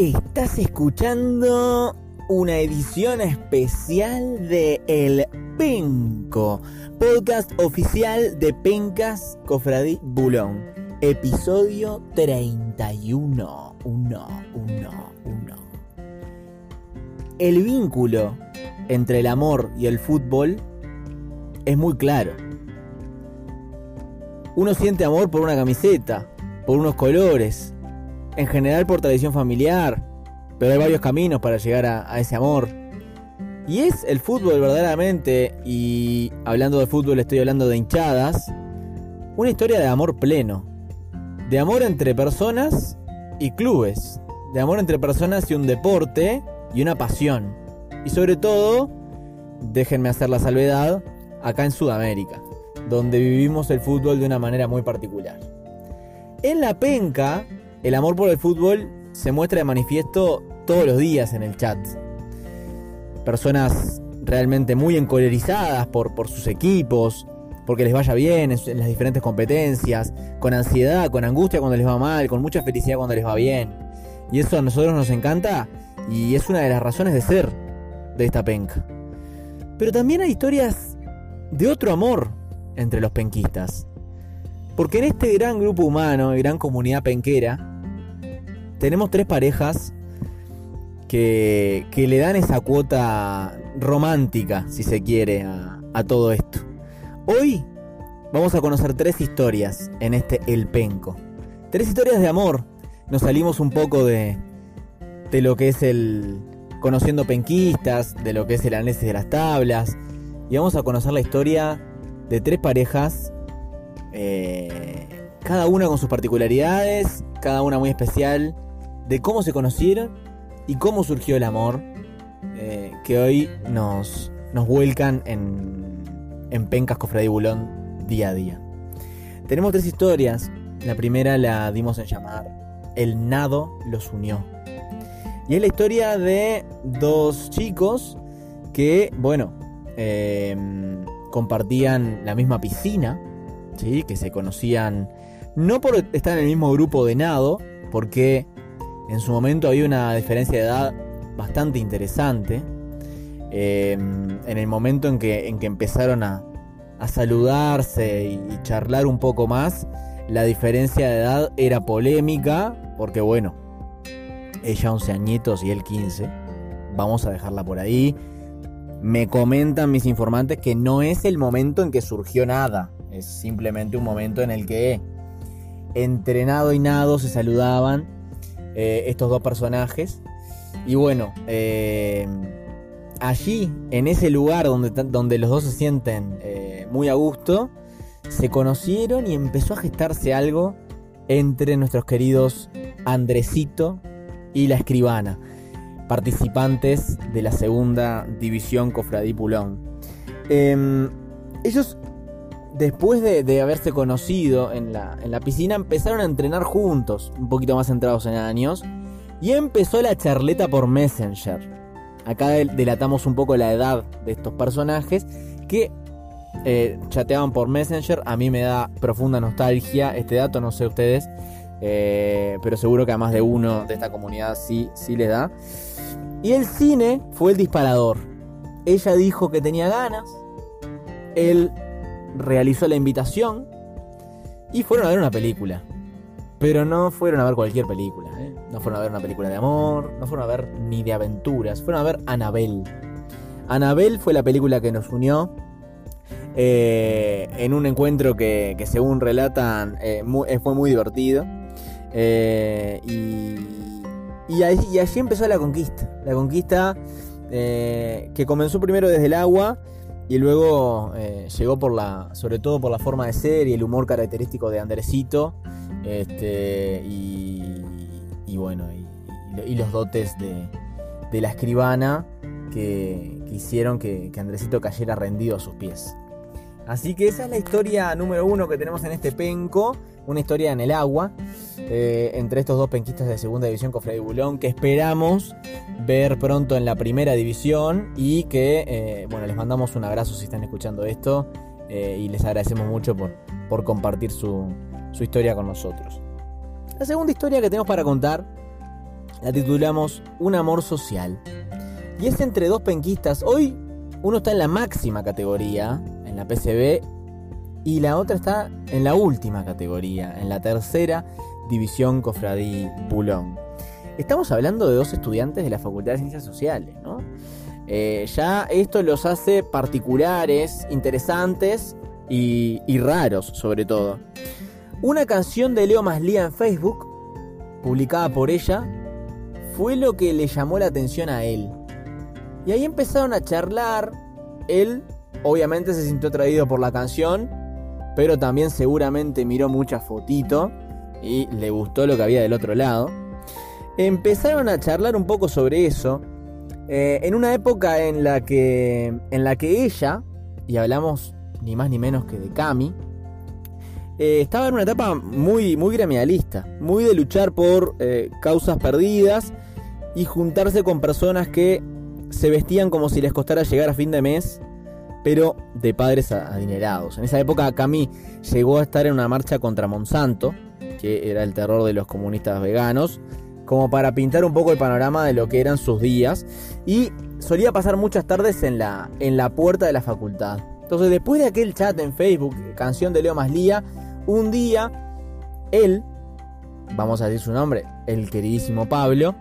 Estás escuchando una edición especial de El Penco, podcast oficial de Pencas Cofradí Bulón, episodio 31. 1, 1, 1. El vínculo entre el amor y el fútbol es muy claro. Uno siente amor por una camiseta, por unos colores, en general por tradición familiar, pero hay varios caminos para llegar a, ese amor. Y es el fútbol verdaderamente, y hablando de fútbol estoy hablando de hinchadas, una historia de amor pleno, de amor entre personas y clubes, de amor entre personas y un deporte y una pasión. Y sobre todo, déjenme hacer la salvedad, acá en Sudamérica, donde vivimos el fútbol de una manera muy particular. En la penca, el amor por el fútbol se muestra de manifiesto todos los días en el chat. Personas realmente muy encolerizadas por, por sus equipos, porque les vaya bien en, las diferentes competencias, con ansiedad, con angustia cuando les va mal, con mucha felicidad cuando les va bien. Y eso a nosotros nos encanta y es una de las razones de ser de esta penca. Pero también hay historias de otro amor entre los penquistas. Porque en este gran grupo humano, gran comunidad penquera, tenemos tres parejas que, que le dan esa cuota romántica, si se quiere, a, todo esto. Hoy vamos a conocer tres historias en este El Penco. Tres historias de amor. Nos salimos un poco de, de lo que es el conociendo penquistas, de lo que es el análisis de las tablas. Y vamos a conocer la historia de tres parejas eh, cada una con sus particularidades, cada una muy especial, de cómo se conocieron y cómo surgió el amor eh, que hoy nos, nos vuelcan en, en Pencas Cofradí Bulón día a día. Tenemos tres historias. La primera la dimos en llamar El Nado los unió. Y es la historia de dos chicos que, bueno, eh, compartían la misma piscina que se conocían no por estar en el mismo grupo de nado, porque en su momento había una diferencia de edad bastante interesante. Em, en el momento en que, empezaron a, saludarse y, charlar un poco más, la diferencia de edad era polémica, porque bueno, ella 11 añitos y él 15. Vamos a dejarla por ahí. Me comentan mis informantes que no es el momento en que surgió nada. Es simplemente un momento en el que entrenado y nado se saludaban eh, estos dos personajes. Y bueno, eh, allí, en ese lugar donde, donde los dos se sienten eh, muy a gusto, se conocieron y empezó a gestarse algo entre nuestros queridos Andresito y la escribana, participantes de la segunda división Cofradí Pulón. Em, ellos después de, haberse conocido en la, piscina, empezaron a entrenar juntos, un poquito más centrados en años, y empezó la charleta por Messenger. Acá delatamos un poco la edad de estos personajes que eh, chateaban por Messenger. A mí me da profunda nostalgia este dato, no sé ustedes, eh, pero seguro que a más de uno de esta comunidad sí, sí le da. Y el cine fue el disparador. Ella dijo que tenía ganas. Él realizó la invitación y fueron a ver una película. Pero no fueron a ver cualquier película, ¿eh? No fueron a ver una película de amor, no fueron a ver ni de aventuras, fueron a ver Anabel. Anabel fue la película que nos unió eh, en un encuentro que, según relatan eh, fue muy divertido. y, y, allí, allí, empezó la conquista. La conquista que comenzó primero desde el agua y luego eh, llegó por la, sobre todo por la forma de ser y el humor característico de Andresito. Este, y, bueno, y, los dotes de, la escribana que, hicieron que, que Andresito cayera rendido a sus pies. Así que esa es la historia número uno que tenemos en este penco, una historia en el agua, eh, entre estos dos penquistas de segunda división Cofre de Bulón, que esperamos ver pronto en la primera división y que, eh, bueno, les mandamos un abrazo si están escuchando esto eh, y les agradecemos mucho por, por compartir su, su historia con nosotros. La segunda historia que tenemos para contar La titulamos Un amor social. Y es entre dos penquistas. Hoy uno está en la máxima categoría, en la PCB, y la otra está en la última categoría, en la tercera división Cofradí Bulón. Estamos hablando de dos estudiantes de la Facultad de Ciencias Sociales, ¿no? Eh, ya esto los hace particulares, interesantes y, y raros sobre todo. Una canción de Leo Maslía en Facebook, publicada por ella, fue lo que le llamó la atención a él. Y ahí empezaron a charlar. Él obviamente se sintió atraído por la canción, pero también seguramente miró mucha fotito y le gustó lo que había del otro lado. Empezaron a charlar un poco sobre eso. Eh, en una época en la que. en la que ella, y hablamos ni más ni menos que de Cami, eh, estaba en una etapa muy, muy gremialista, muy de luchar por eh, causas perdidas y juntarse con personas que se vestían como si les costara llegar a fin de mes, pero de padres adinerados. En esa época Cami llegó a estar en una marcha contra Monsanto, que era el terror de los comunistas veganos, como para pintar un poco el panorama de lo que eran sus días, y solía pasar muchas tardes en la, en la puerta de la facultad. Entonces después de aquel chat en Facebook, canción de Leo Maslía, un día, él, vamos a decir su nombre, el queridísimo Pablo,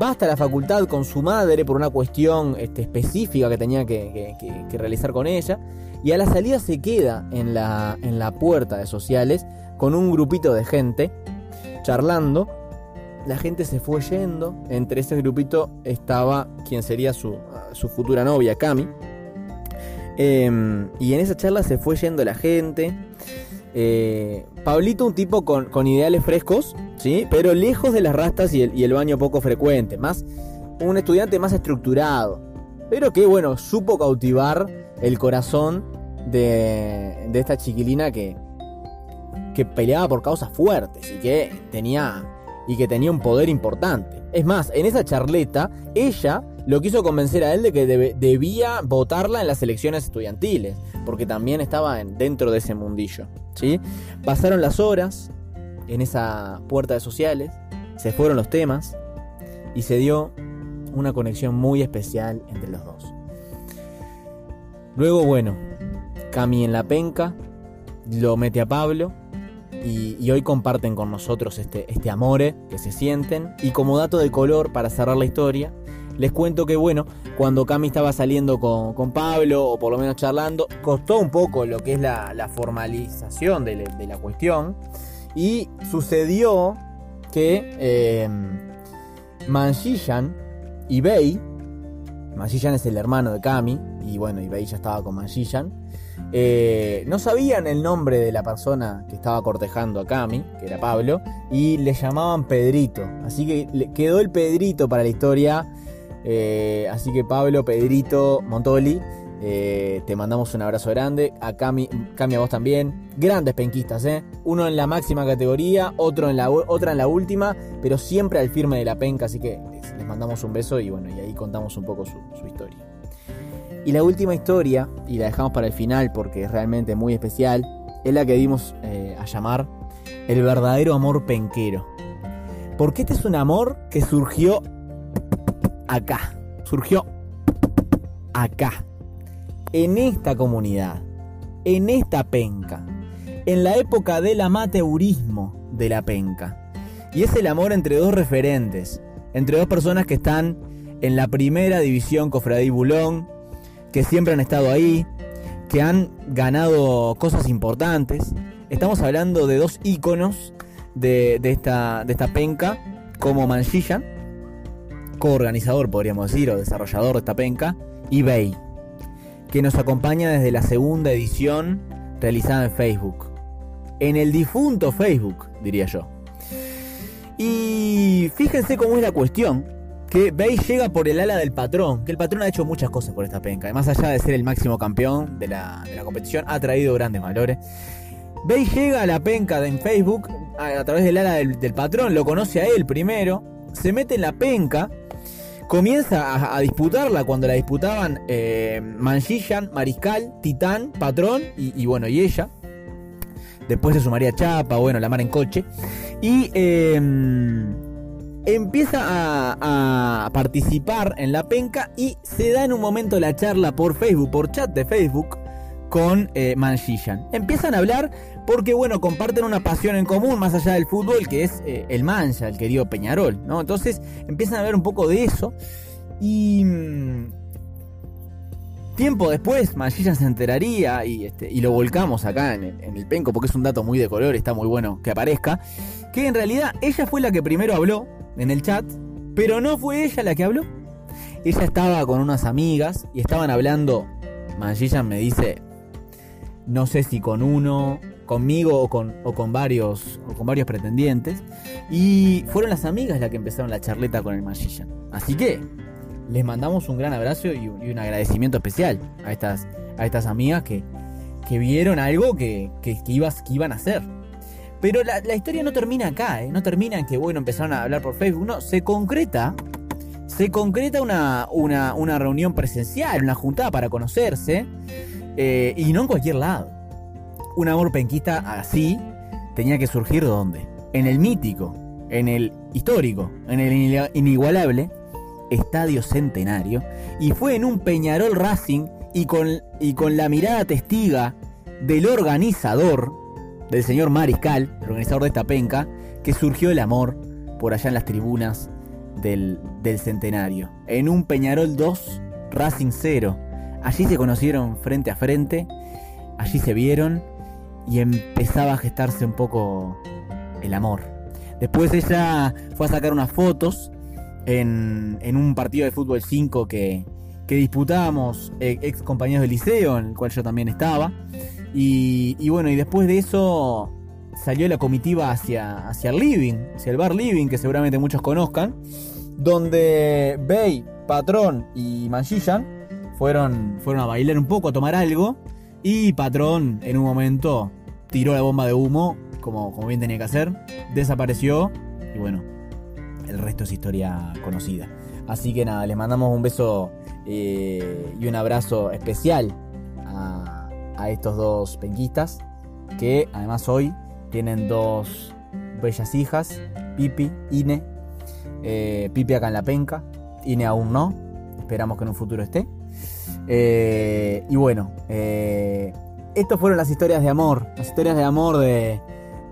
va hasta la facultad con su madre por una cuestión este, específica que tenía que, realizar con ella, y a la salida se queda en la, en la puerta de sociales con un grupito de gente charlando. La gente se fue yendo. Entre ese grupito estaba quien sería su, su futura novia, Cami. Em, y en esa charla se fue yendo la gente. Eh, Pablito, un tipo con, ideales frescos, ¿sí? pero lejos de las rastas y el, baño poco frecuente, más un estudiante más estructurado, pero que bueno, supo cautivar el corazón de, esta chiquilina que, que peleaba por causas fuertes y que tenía y que tenía un poder importante. Es más, en esa charleta, ella lo quiso convencer a él de que debía votarla en las elecciones estudiantiles, porque también estaba dentro de ese mundillo. ¿sí? Pasaron las horas en esa puerta de sociales, se fueron los temas y se dio una conexión muy especial entre los dos. Luego, bueno, Cami en la penca, lo mete a Pablo y, hoy comparten con nosotros este, este amore que se sienten. Y como dato de color para cerrar la historia, les cuento que, bueno, cuando Cami estaba saliendo con, Pablo, o por lo menos charlando, costó un poco lo que es la, formalización de, la cuestión. Y sucedió que eh, y Bey, Manchillan es el hermano de Cami, y bueno, Bey ya estaba con Manchillan, eh, no sabían el nombre de la persona que estaba cortejando a Cami, que era Pablo, y le llamaban Pedrito. Así que quedó el Pedrito para la historia eh, así que Pablo, Pedrito, Montoli, eh, te mandamos un abrazo grande. A Cami, Cami a vos también. Grandes penquistas, ¿eh? Uno en la máxima categoría, otro en la, otra en la última, pero siempre al firme de la penca. Así que les, mandamos un beso y bueno, y ahí contamos un poco su, historia. Y la última historia, y la dejamos para el final porque es realmente muy especial, es la que dimos a llamar El verdadero amor penquero. Porque este es un amor que surgió acá, surgió acá, en esta comunidad, en esta penca, en la época del amateurismo de la penca. Y es el amor entre dos referentes, entre dos personas que están en la primera división Cofradí Bulón, que siempre han estado ahí, que han ganado cosas importantes. Estamos hablando de dos íconos de, esta, de esta penca, como Manchilla, coorganizador, podríamos decir, o desarrollador de esta penca, eBay, que nos acompaña desde la segunda edición realizada en Facebook. En el difunto Facebook, diría yo. Y fíjense cómo es la cuestión. Que Bay llega por el ala del patrón, que el patrón ha hecho muchas cosas por esta penca. Más allá de ser el máximo campeón de la, competición, ha traído grandes valores. Bay llega a la penca de en Facebook a, través del ala del patrón, lo conoce a él primero, se mete en la penca comienza a, disputarla cuando la disputaban eh, Mariscal, Titán, Patrón y, bueno, y ella. Después se sumaría Chapa, bueno, la mar en coche. Y em, empieza a, participar en la penca y se da en un momento la charla por Facebook, por chat de Facebook, con eh, Empiezan a hablar porque, bueno, comparten una pasión en común más allá del fútbol, que es eh, el Mancha, el querido Peñarol, ¿no? Entonces empiezan a hablar un poco de eso y... Mm, tiempo después, Manchillan se enteraría y, este, y lo volcamos acá en el, en el penco porque es un dato muy de color, está muy bueno que aparezca. Que en realidad ella fue la que primero habló en el chat, pero no fue ella la que habló. Ella estaba con unas amigas y estaban hablando. Magillan me dice, no sé si con uno, conmigo o con, o con, varios, o con varios pretendientes. Y fueron las amigas las que empezaron la charleta con el Magillan. Así que les mandamos un gran abrazo y, un agradecimiento especial a estas, a estas amigas que, que vieron algo que, que, que iban a hacer. Pero la, historia no termina acá, ¿eh? no termina en que, bueno, empezaron a hablar por Facebook, no, se concreta, se concreta una, una, reunión presencial, una juntada para conocerse, eh, y no en cualquier lado. Un amor penquista así tenía que surgir ¿dónde? En el mítico, en el histórico, en el inigualable Estadio Centenario, y fue en un Peñarol Racing y con, y con la mirada testiga del organizador, del señor Mariscal, el organizador de esta penca, que surgió el amor por allá en las tribunas del, centenario. En un Peñarol 2, Racing 0. Allí se conocieron frente a frente, allí se vieron y empezaba a gestarse un poco el amor. Después ella fue a sacar unas fotos en, un partido de fútbol 5 que, que disputábamos eh, ex compañeros del liceo, en el cual yo también estaba. Y, bueno, y después de eso salió la comitiva hacia, hacia el Living, hacia el bar Living, que seguramente muchos conozcan, donde Bey, Patrón y Manchillan fueron, fueron a bailar un poco, a tomar algo, y Patrón en un momento tiró la bomba de humo, como, bien tenía que hacer, desapareció, y bueno, el resto es historia conocida. Así que nada, les mandamos un beso eh, y un abrazo especial a a estos dos penquistas, que además hoy tienen dos bellas hijas, Pipi, Ine, eh, Pipi acá en la penca, Ine aún no, esperamos que en un futuro esté. Eh, y bueno, eh, estas fueron las historias de amor, las historias de amor de,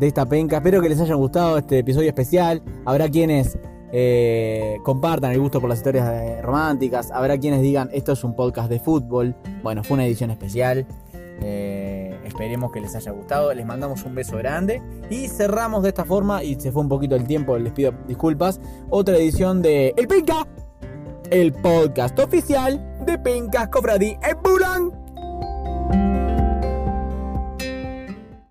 esta penca. Espero que les haya gustado este episodio especial. Habrá quienes compartan el gusto por las historias románticas. Habrá quienes digan esto es un podcast de fútbol. Bueno, fue una edición especial. Eh, esperemos que les haya gustado. Les mandamos un beso grande. Y cerramos de esta forma. Y se fue un poquito el tiempo, les pido disculpas. Otra edición de El Penca, el podcast oficial de Pencas Cofradí en Bulan.